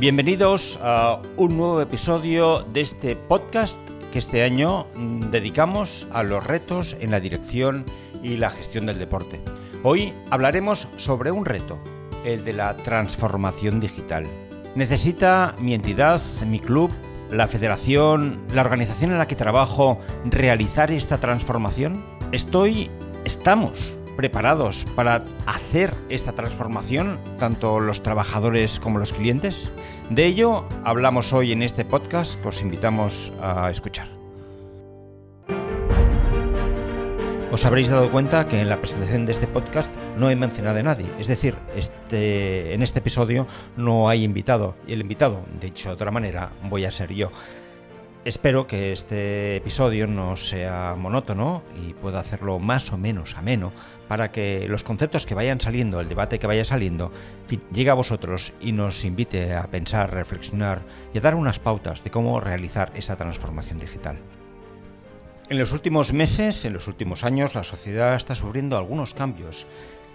Bienvenidos a un nuevo episodio de este podcast que este año mm, dedicamos a los retos en la dirección y la gestión del deporte. Hoy hablaremos sobre un reto, el de la transformación digital. ¿Necesita mi entidad, mi club, la federación, la organización en la que trabajo realizar esta transformación? Estoy, estamos preparados para hacer esta transformación, tanto los trabajadores como los clientes? De ello hablamos hoy en este podcast que os invitamos a escuchar. Os habréis dado cuenta que en la presentación de este podcast no he mencionado a nadie. Es decir, este, en este episodio no hay invitado. Y el invitado, dicho de otra manera, voy a ser yo. Espero que este episodio no sea monótono y pueda hacerlo más o menos ameno para que los conceptos que vayan saliendo, el debate que vaya saliendo, llegue a vosotros y nos invite a pensar, reflexionar y a dar unas pautas de cómo realizar esa transformación digital. En los últimos meses, en los últimos años, la sociedad está sufriendo algunos cambios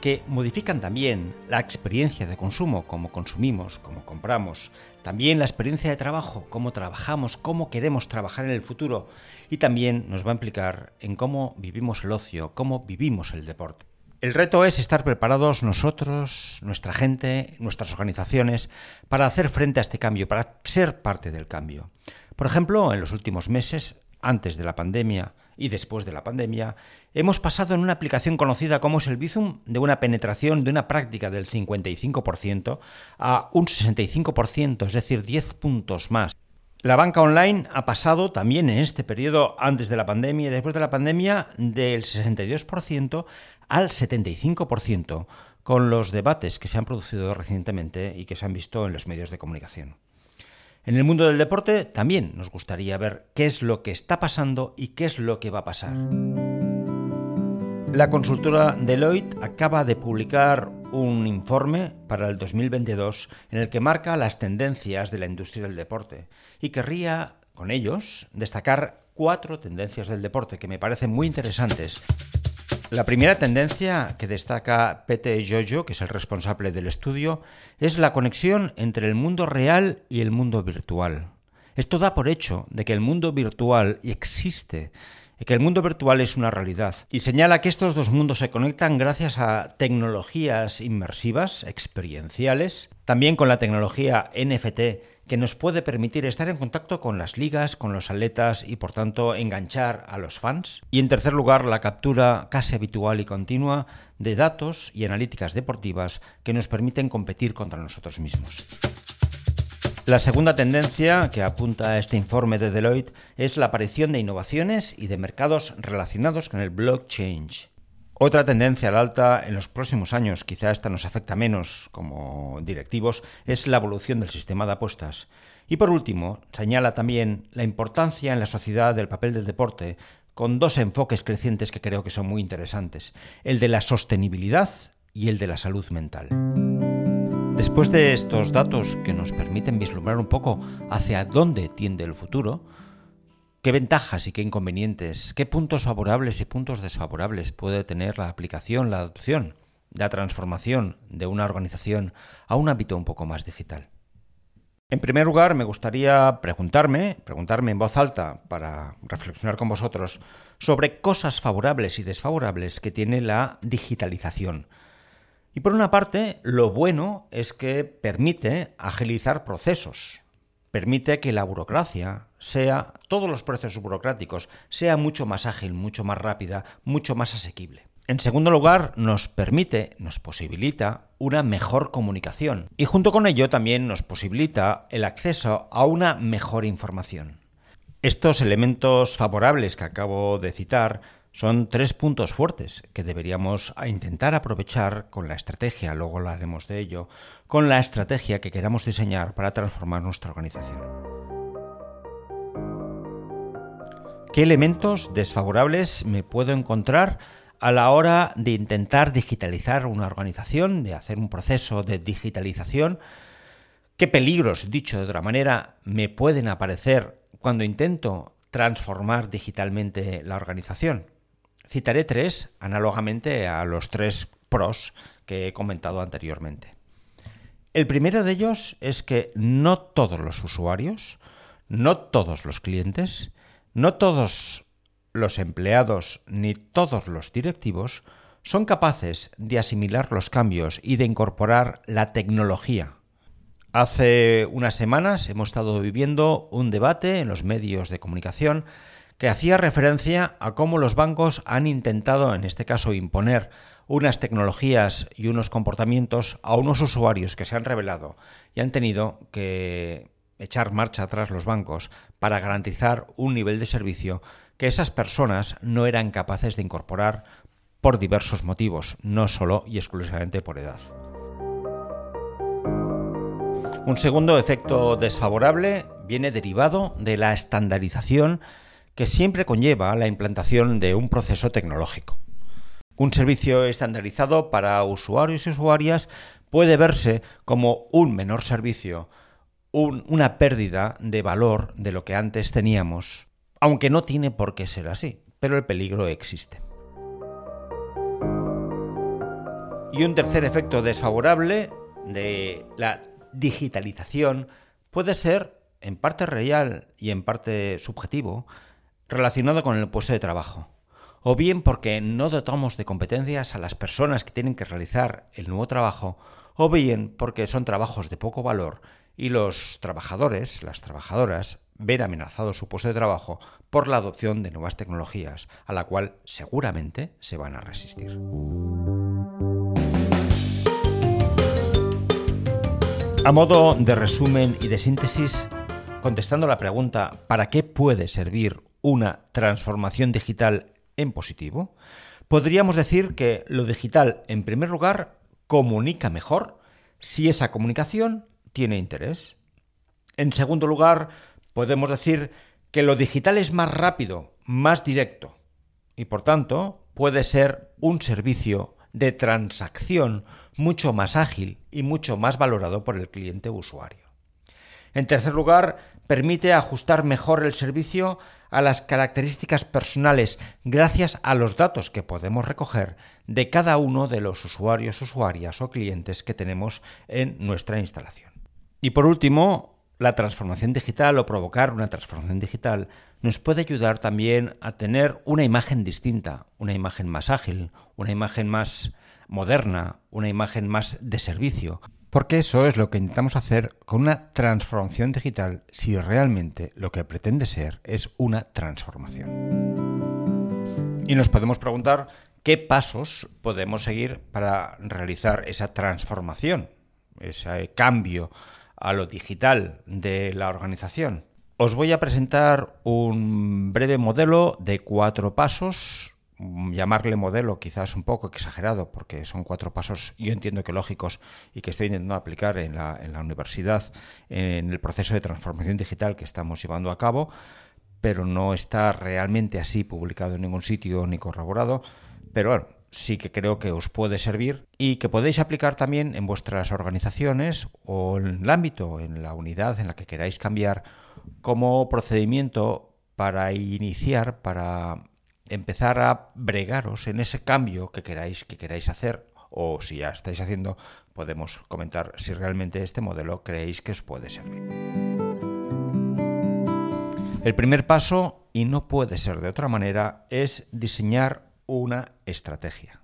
que modifican también la experiencia de consumo, cómo consumimos, cómo compramos, también la experiencia de trabajo, cómo trabajamos, cómo queremos trabajar en el futuro y también nos va a implicar en cómo vivimos el ocio, cómo vivimos el deporte. El reto es estar preparados nosotros, nuestra gente, nuestras organizaciones, para hacer frente a este cambio, para ser parte del cambio. Por ejemplo, en los últimos meses, antes de la pandemia y después de la pandemia, hemos pasado en una aplicación conocida como el Bizum de una penetración de una práctica del 55% a un 65%, es decir, 10 puntos más. La banca online ha pasado también en este periodo antes de la pandemia y después de la pandemia del 62% al 75%, con los debates que se han producido recientemente y que se han visto en los medios de comunicación. En el mundo del deporte también nos gustaría ver qué es lo que está pasando y qué es lo que va a pasar. La consultora Deloitte acaba de publicar un informe para el 2022 en el que marca las tendencias de la industria del deporte y querría con ellos destacar cuatro tendencias del deporte que me parecen muy interesantes la primera tendencia que destaca Pete Jojo, que es el responsable del estudio, es la conexión entre el mundo real y el mundo virtual. Esto da por hecho de que el mundo virtual existe y que el mundo virtual es una realidad. Y señala que estos dos mundos se conectan gracias a tecnologías inmersivas, experienciales, también con la tecnología NFT que nos puede permitir estar en contacto con las ligas, con los atletas y por tanto enganchar a los fans. Y en tercer lugar, la captura casi habitual y continua de datos y analíticas deportivas que nos permiten competir contra nosotros mismos. La segunda tendencia que apunta a este informe de Deloitte es la aparición de innovaciones y de mercados relacionados con el blockchain. Otra tendencia al alta en los próximos años, quizá esta nos afecta menos como directivos, es la evolución del sistema de apuestas. Y por último, señala también la importancia en la sociedad del papel del deporte, con dos enfoques crecientes que creo que son muy interesantes, el de la sostenibilidad y el de la salud mental. Después de estos datos que nos permiten vislumbrar un poco hacia dónde tiende el futuro, ¿Qué ventajas y qué inconvenientes, qué puntos favorables y puntos desfavorables puede tener la aplicación, la adopción, la transformación de una organización a un ámbito un poco más digital? En primer lugar, me gustaría preguntarme, preguntarme en voz alta para reflexionar con vosotros sobre cosas favorables y desfavorables que tiene la digitalización. Y por una parte, lo bueno es que permite agilizar procesos, permite que la burocracia sea, todos los procesos burocráticos, sea mucho más ágil, mucho más rápida, mucho más asequible. En segundo lugar, nos permite, nos posibilita una mejor comunicación y junto con ello también nos posibilita el acceso a una mejor información. Estos elementos favorables que acabo de citar son tres puntos fuertes que deberíamos intentar aprovechar con la estrategia, luego hablaremos de ello, con la estrategia que queramos diseñar para transformar nuestra organización. ¿Qué elementos desfavorables me puedo encontrar a la hora de intentar digitalizar una organización, de hacer un proceso de digitalización? ¿Qué peligros, dicho de otra manera, me pueden aparecer cuando intento transformar digitalmente la organización? Citaré tres, análogamente a los tres pros que he comentado anteriormente. El primero de ellos es que no todos los usuarios, no todos los clientes, no todos los empleados ni todos los directivos son capaces de asimilar los cambios y de incorporar la tecnología. Hace unas semanas hemos estado viviendo un debate en los medios de comunicación que hacía referencia a cómo los bancos han intentado, en este caso, imponer unas tecnologías y unos comportamientos a unos usuarios que se han revelado y han tenido que echar marcha atrás los bancos para garantizar un nivel de servicio que esas personas no eran capaces de incorporar por diversos motivos, no solo y exclusivamente por edad. Un segundo efecto desfavorable viene derivado de la estandarización que siempre conlleva la implantación de un proceso tecnológico. Un servicio estandarizado para usuarios y usuarias puede verse como un menor servicio, una pérdida de valor de lo que antes teníamos, aunque no tiene por qué ser así, pero el peligro existe. Y un tercer efecto desfavorable de la digitalización puede ser, en parte real y en parte subjetivo, relacionado con el puesto de trabajo o bien porque no dotamos de competencias a las personas que tienen que realizar el nuevo trabajo, o bien porque son trabajos de poco valor y los trabajadores, las trabajadoras, ven amenazado su puesto de trabajo por la adopción de nuevas tecnologías, a la cual seguramente se van a resistir. A modo de resumen y de síntesis, contestando la pregunta ¿para qué puede servir una transformación digital en positivo, podríamos decir que lo digital, en primer lugar, comunica mejor si esa comunicación tiene interés. En segundo lugar, podemos decir que lo digital es más rápido, más directo y por tanto puede ser un servicio de transacción mucho más ágil y mucho más valorado por el cliente usuario. En tercer lugar, permite ajustar mejor el servicio a las características personales gracias a los datos que podemos recoger de cada uno de los usuarios, usuarias o clientes que tenemos en nuestra instalación. Y por último, la transformación digital o provocar una transformación digital nos puede ayudar también a tener una imagen distinta, una imagen más ágil, una imagen más moderna, una imagen más de servicio, porque eso es lo que intentamos hacer con una transformación digital si realmente lo que pretende ser es una transformación. Y nos podemos preguntar qué pasos podemos seguir para realizar esa transformación, ese cambio a lo digital de la organización. Os voy a presentar un breve modelo de cuatro pasos llamarle modelo quizás un poco exagerado, porque son cuatro pasos, yo entiendo que lógicos y que estoy intentando aplicar en la, en la universidad en el proceso de transformación digital que estamos llevando a cabo, pero no está realmente así publicado en ningún sitio ni corroborado. Pero bueno, sí que creo que os puede servir y que podéis aplicar también en vuestras organizaciones o en el ámbito, en la unidad en la que queráis cambiar como procedimiento para iniciar, para empezar a bregaros en ese cambio que queráis, que queráis hacer o si ya estáis haciendo, podemos comentar si realmente este modelo creéis que os puede servir. El primer paso, y no puede ser de otra manera, es diseñar una estrategia.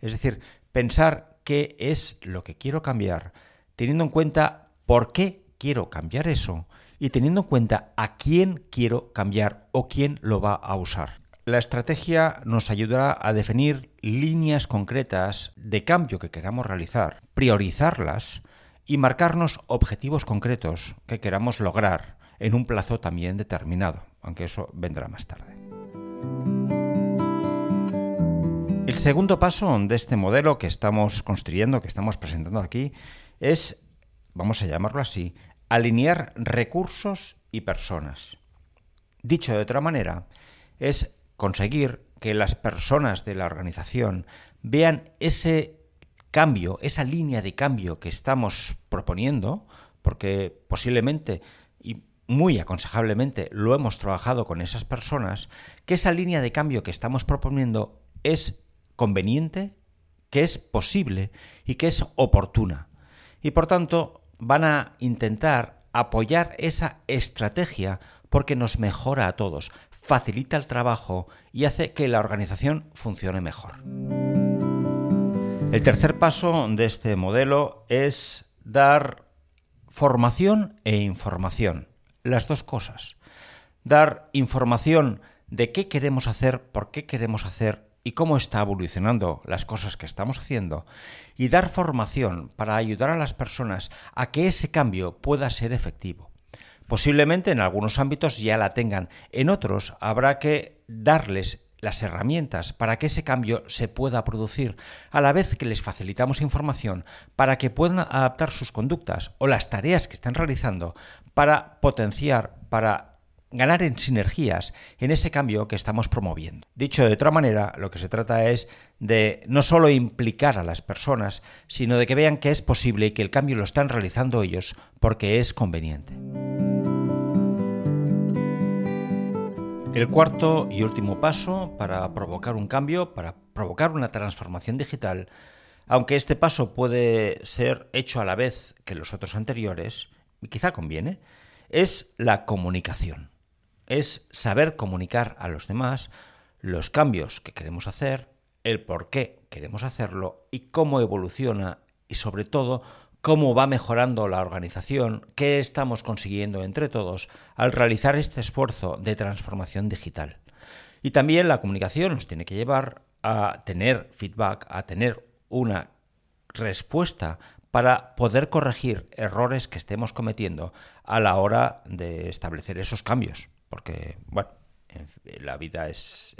Es decir, pensar qué es lo que quiero cambiar, teniendo en cuenta por qué quiero cambiar eso y teniendo en cuenta a quién quiero cambiar o quién lo va a usar. La estrategia nos ayudará a definir líneas concretas de cambio que queramos realizar, priorizarlas y marcarnos objetivos concretos que queramos lograr en un plazo también determinado, aunque eso vendrá más tarde. El segundo paso de este modelo que estamos construyendo, que estamos presentando aquí, es, vamos a llamarlo así, alinear recursos y personas. Dicho de otra manera, es conseguir que las personas de la organización vean ese cambio, esa línea de cambio que estamos proponiendo, porque posiblemente y muy aconsejablemente lo hemos trabajado con esas personas, que esa línea de cambio que estamos proponiendo es conveniente, que es posible y que es oportuna. y por tanto van a intentar apoyar esa estrategia porque nos mejora a todos, facilita el trabajo y hace que la organización funcione mejor. El tercer paso de este modelo es dar formación e información, las dos cosas. Dar información de qué queremos hacer, por qué queremos hacer y cómo está evolucionando las cosas que estamos haciendo y dar formación para ayudar a las personas a que ese cambio pueda ser efectivo. Posiblemente en algunos ámbitos ya la tengan, en otros habrá que darles las herramientas para que ese cambio se pueda producir, a la vez que les facilitamos información para que puedan adaptar sus conductas o las tareas que están realizando para potenciar, para ganar en sinergias en ese cambio que estamos promoviendo. Dicho de otra manera, lo que se trata es de no solo implicar a las personas, sino de que vean que es posible y que el cambio lo están realizando ellos porque es conveniente. El cuarto y último paso para provocar un cambio, para provocar una transformación digital, aunque este paso puede ser hecho a la vez que los otros anteriores, y quizá conviene, es la comunicación. Es saber comunicar a los demás los cambios que queremos hacer, el por qué queremos hacerlo y cómo evoluciona y sobre todo cómo va mejorando la organización, qué estamos consiguiendo entre todos al realizar este esfuerzo de transformación digital. Y también la comunicación nos tiene que llevar a tener feedback, a tener una respuesta para poder corregir errores que estemos cometiendo a la hora de establecer esos cambios porque, bueno, la vida es,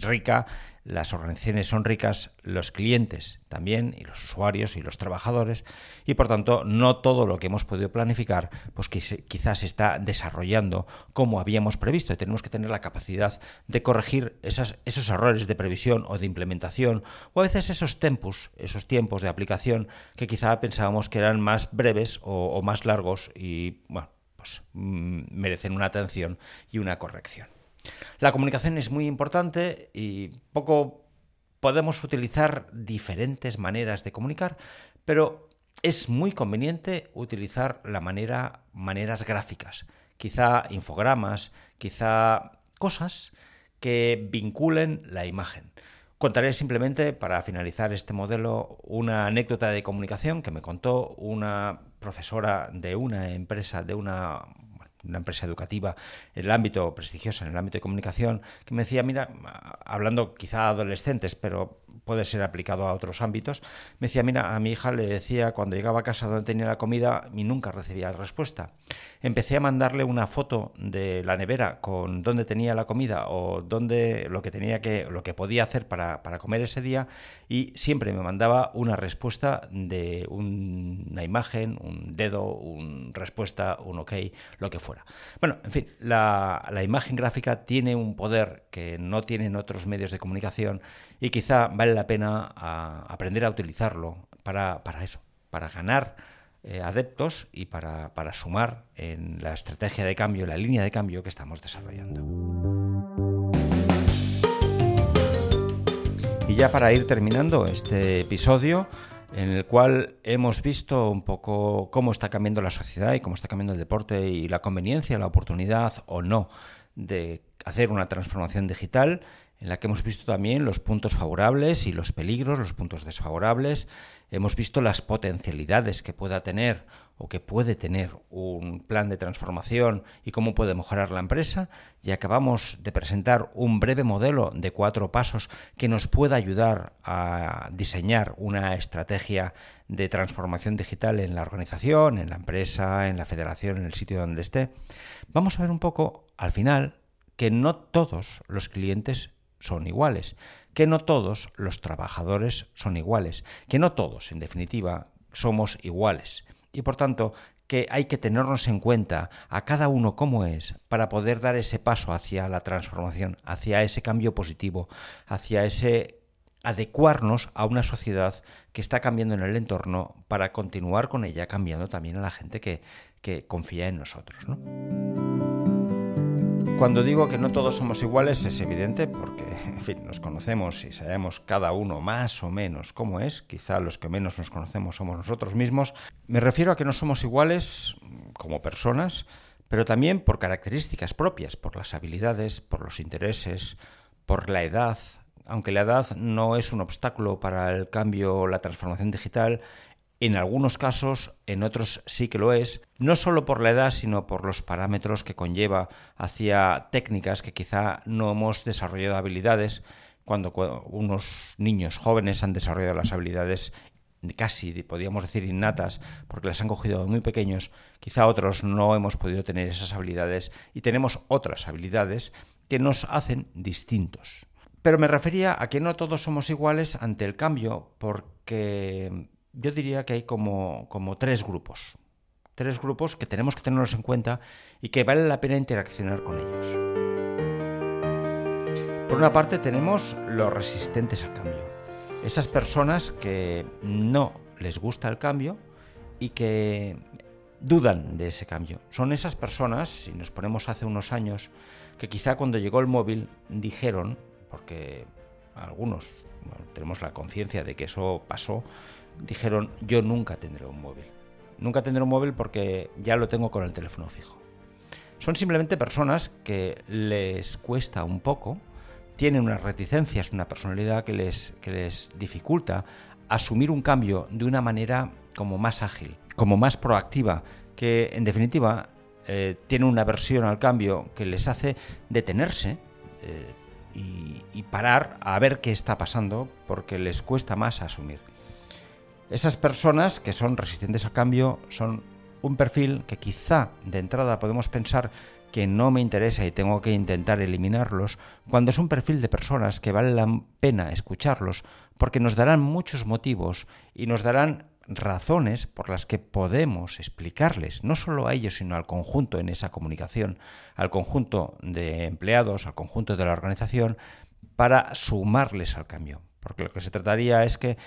rica, las organizaciones son ricas, los clientes también, y los usuarios y los trabajadores, y por tanto no todo lo que hemos podido planificar, pues quizás se está desarrollando como habíamos previsto, y tenemos que tener la capacidad de corregir esos errores de previsión o de implementación, o a veces esos tempos, esos tiempos de aplicación que quizá pensábamos que eran más breves o, o más largos, y bueno, pues, mm, merecen una atención y una corrección. La comunicación es muy importante y poco podemos utilizar diferentes maneras de comunicar, pero es muy conveniente utilizar la manera, maneras gráficas, quizá infogramas, quizá cosas que vinculen la imagen. Contaré simplemente, para finalizar este modelo, una anécdota de comunicación que me contó una profesora de una empresa, de una una empresa educativa en el ámbito prestigioso, en el ámbito de comunicación, que me decía, mira, hablando quizá adolescentes, pero puede ser aplicado a otros ámbitos, me decía, mira, a mi hija le decía cuando llegaba a casa donde tenía la comida y nunca recibía respuesta. Empecé a mandarle una foto de la nevera con dónde tenía la comida o dónde lo que tenía que, lo que podía hacer para, para comer ese día y siempre me mandaba una respuesta de una imagen, un dedo, una respuesta, un ok, lo que fuera. Bueno, en fin, la, la imagen gráfica tiene un poder que no tienen otros medios de comunicación y quizá vale la pena aprender a utilizarlo para, eso, para ganar eh, adeptos y para, sumar en la estrategia de cambio, la línea de cambio que estamos desarrollando. Y ya para ir terminando este episodio, en el cual hemos visto un poco cómo está cambiando la sociedad y cómo está cambiando el deporte y la conveniencia, la oportunidad o no de hacer una transformación digital en la que hemos visto también los puntos favorables y los peligros, los puntos desfavorables. Hemos visto las potencialidades que pueda tener o que puede tener un plan de transformación y cómo puede mejorar la empresa. Y acabamos de presentar un breve modelo de cuatro pasos que nos pueda ayudar a diseñar una estrategia de transformación digital en la organización, en la empresa, en la federación, en el sitio donde esté. Vamos a ver un poco al final que no todos los clientes son iguales, que no todos los trabajadores son iguales, que no todos, en definitiva, somos iguales. Y por tanto, que hay que tenernos en cuenta a cada uno como es para poder dar ese paso hacia la transformación, hacia ese cambio positivo, hacia ese adecuarnos a una sociedad que está cambiando en el entorno para continuar con ella cambiando también a la gente que, que confía en nosotros. ¿no? Cuando digo que no todos somos iguales es evidente porque, en fin, nos conocemos y sabemos cada uno más o menos cómo es. Quizá los que menos nos conocemos somos nosotros mismos. Me refiero a que no somos iguales como personas, pero también por características propias, por las habilidades, por los intereses, por la edad. Aunque la edad no es un obstáculo para el cambio o la transformación digital, en algunos casos, en otros sí que lo es, no solo por la edad, sino por los parámetros que conlleva hacia técnicas que quizá no hemos desarrollado habilidades cuando unos niños jóvenes han desarrollado las habilidades casi, podríamos decir, innatas, porque las han cogido muy pequeños, quizá otros no hemos podido tener esas habilidades y tenemos otras habilidades que nos hacen distintos. Pero me refería a que no todos somos iguales ante el cambio, porque yo diría que hay como, como tres grupos. Tres grupos que tenemos que tenerlos en cuenta y que vale la pena interaccionar con ellos. Por una parte tenemos los resistentes al cambio. Esas personas que no les gusta el cambio y que dudan de ese cambio. Son esas personas, si nos ponemos hace unos años, que quizá cuando llegó el móvil dijeron, porque algunos tenemos la conciencia de que eso pasó, dijeron yo nunca tendré un móvil. Nunca tendré un móvil porque ya lo tengo con el teléfono fijo. Son simplemente personas que les cuesta un poco, tienen unas reticencias, una personalidad que les, que les dificulta asumir un cambio de una manera como más ágil, como más proactiva, que en definitiva eh, tiene una versión al cambio que les hace detenerse eh, y parar a ver qué está pasando porque les cuesta más asumir. Esas personas que son resistentes al cambio son un perfil que quizá de entrada podemos pensar que no me interesa y tengo que intentar eliminarlos, cuando es un perfil de personas que vale la pena escucharlos, porque nos darán muchos motivos y nos darán razones por las que podemos explicarles, no solo a ellos, sino al conjunto en esa comunicación, al conjunto de empleados, al conjunto de la organización, para sumarles al cambio. Porque lo que se trataría es que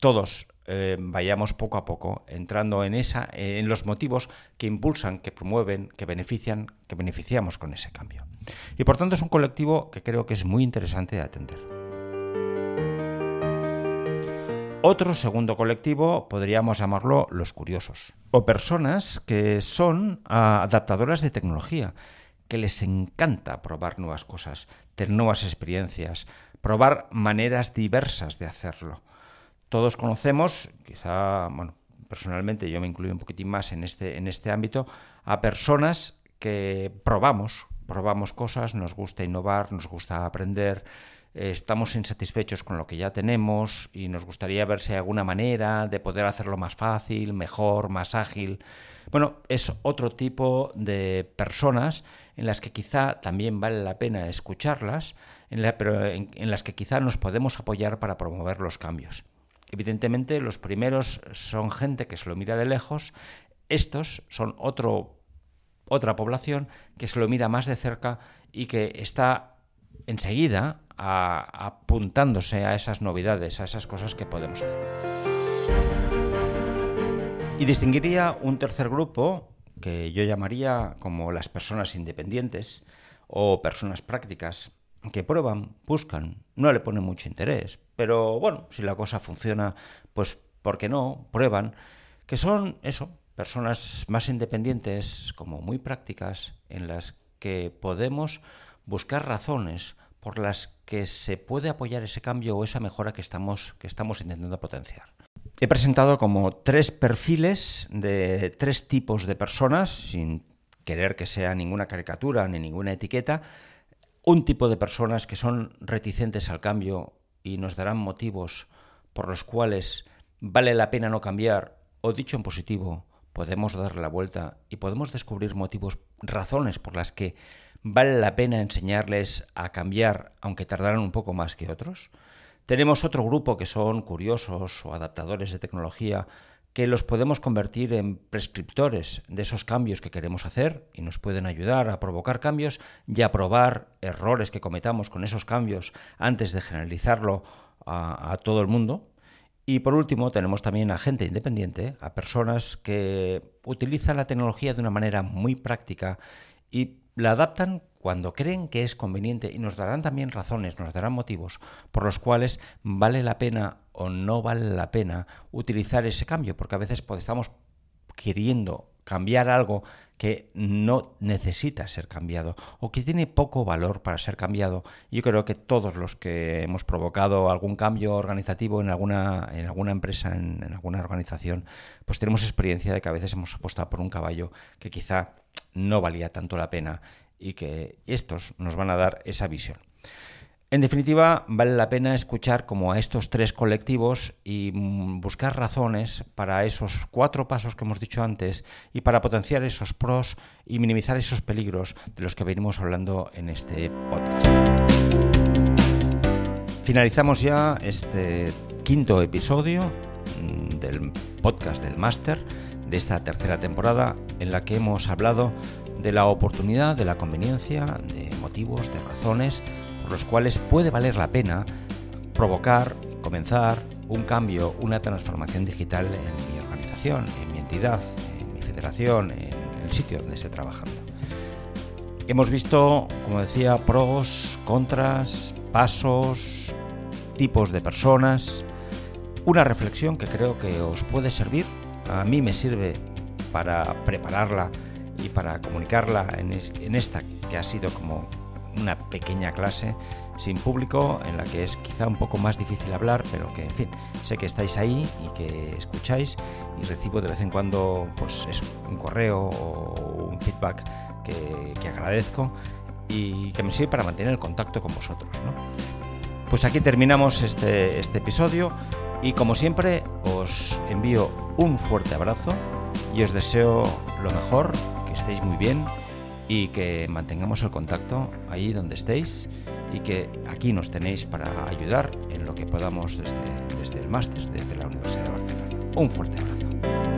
todos eh, vayamos poco a poco entrando en esa, en los motivos que impulsan, que promueven, que benefician, que beneficiamos con ese cambio. Y por tanto es un colectivo que creo que es muy interesante de atender. Otro segundo colectivo podríamos llamarlo los curiosos, o personas que son ah, adaptadoras de tecnología, que les encanta probar nuevas cosas, tener nuevas experiencias, probar maneras diversas de hacerlo todos conocemos, quizá, bueno, personalmente yo me incluyo un poquitín más en este, en este ámbito, a personas que probamos, probamos cosas, nos gusta innovar, nos gusta aprender, estamos insatisfechos con lo que ya tenemos y nos gustaría ver si hay alguna manera de poder hacerlo más fácil, mejor, más ágil. Bueno, es otro tipo de personas en las que quizá también vale la pena escucharlas, pero en las que quizá nos podemos apoyar para promover los cambios. Evidentemente, los primeros son gente que se lo mira de lejos, estos son otro, otra población que se lo mira más de cerca y que está enseguida apuntándose a esas novedades, a esas cosas que podemos hacer. Y distinguiría un tercer grupo que yo llamaría como las personas independientes o personas prácticas que prueban, buscan, no le ponen mucho interés, pero bueno, si la cosa funciona, pues ¿por qué no? Prueban, que son eso, personas más independientes, como muy prácticas, en las que podemos buscar razones por las que se puede apoyar ese cambio o esa mejora que estamos, que estamos intentando potenciar. He presentado como tres perfiles de tres tipos de personas, sin querer que sea ninguna caricatura ni ninguna etiqueta, un tipo de personas que son reticentes al cambio y nos darán motivos por los cuales vale la pena no cambiar, o dicho en positivo, podemos darle la vuelta y podemos descubrir motivos, razones por las que vale la pena enseñarles a cambiar, aunque tardaran un poco más que otros. Tenemos otro grupo que son curiosos o adaptadores de tecnología que los podemos convertir en prescriptores de esos cambios que queremos hacer y nos pueden ayudar a provocar cambios y a probar errores que cometamos con esos cambios antes de generalizarlo a, todo el mundo. Y por último, tenemos también a gente independiente, a personas que utilizan la tecnología de una manera muy práctica y la adaptan cuando creen que es conveniente y nos darán también razones, nos darán motivos por los cuales vale la pena o no vale la pena utilizar ese cambio, porque a veces pues, estamos queriendo cambiar algo que no necesita ser cambiado o que tiene poco valor para ser cambiado. Yo creo que todos los que hemos provocado algún cambio organizativo en alguna, en alguna empresa, en, en alguna organización, pues tenemos experiencia de que a veces hemos apostado por un caballo que quizá no valía tanto la pena y que estos nos van a dar esa visión. En definitiva, vale la pena escuchar como a estos tres colectivos y mm, buscar razones para esos cuatro pasos que hemos dicho antes y para potenciar esos pros y minimizar esos peligros de los que venimos hablando en este podcast. Finalizamos ya este quinto episodio mm, del podcast del máster de esta tercera temporada en la que hemos hablado de la oportunidad, de la conveniencia, de motivos, de razones por los cuales puede valer la pena provocar, comenzar un cambio, una transformación digital en mi organización, en mi entidad, en mi federación, en el sitio donde esté trabajando. Hemos visto, como decía, pros, contras, pasos, tipos de personas, una reflexión que creo que os puede servir, a mí me sirve para prepararla y para comunicarla en, esta que ha sido como una pequeña clase sin público en la que es quizá un poco más difícil hablar, pero que en fin, sé que estáis ahí y que escucháis y recibo de vez en cuando pues eso, un correo o un feedback que, que agradezco y que me sirve para mantener el contacto con vosotros. ¿no? Pues aquí terminamos este, este episodio y como siempre os envío un fuerte abrazo y os deseo lo mejor estéis muy bien y que mantengamos el contacto ahí donde estéis y que aquí nos tenéis para ayudar en lo que podamos desde, desde el máster, desde la Universidad de Barcelona. Un fuerte abrazo.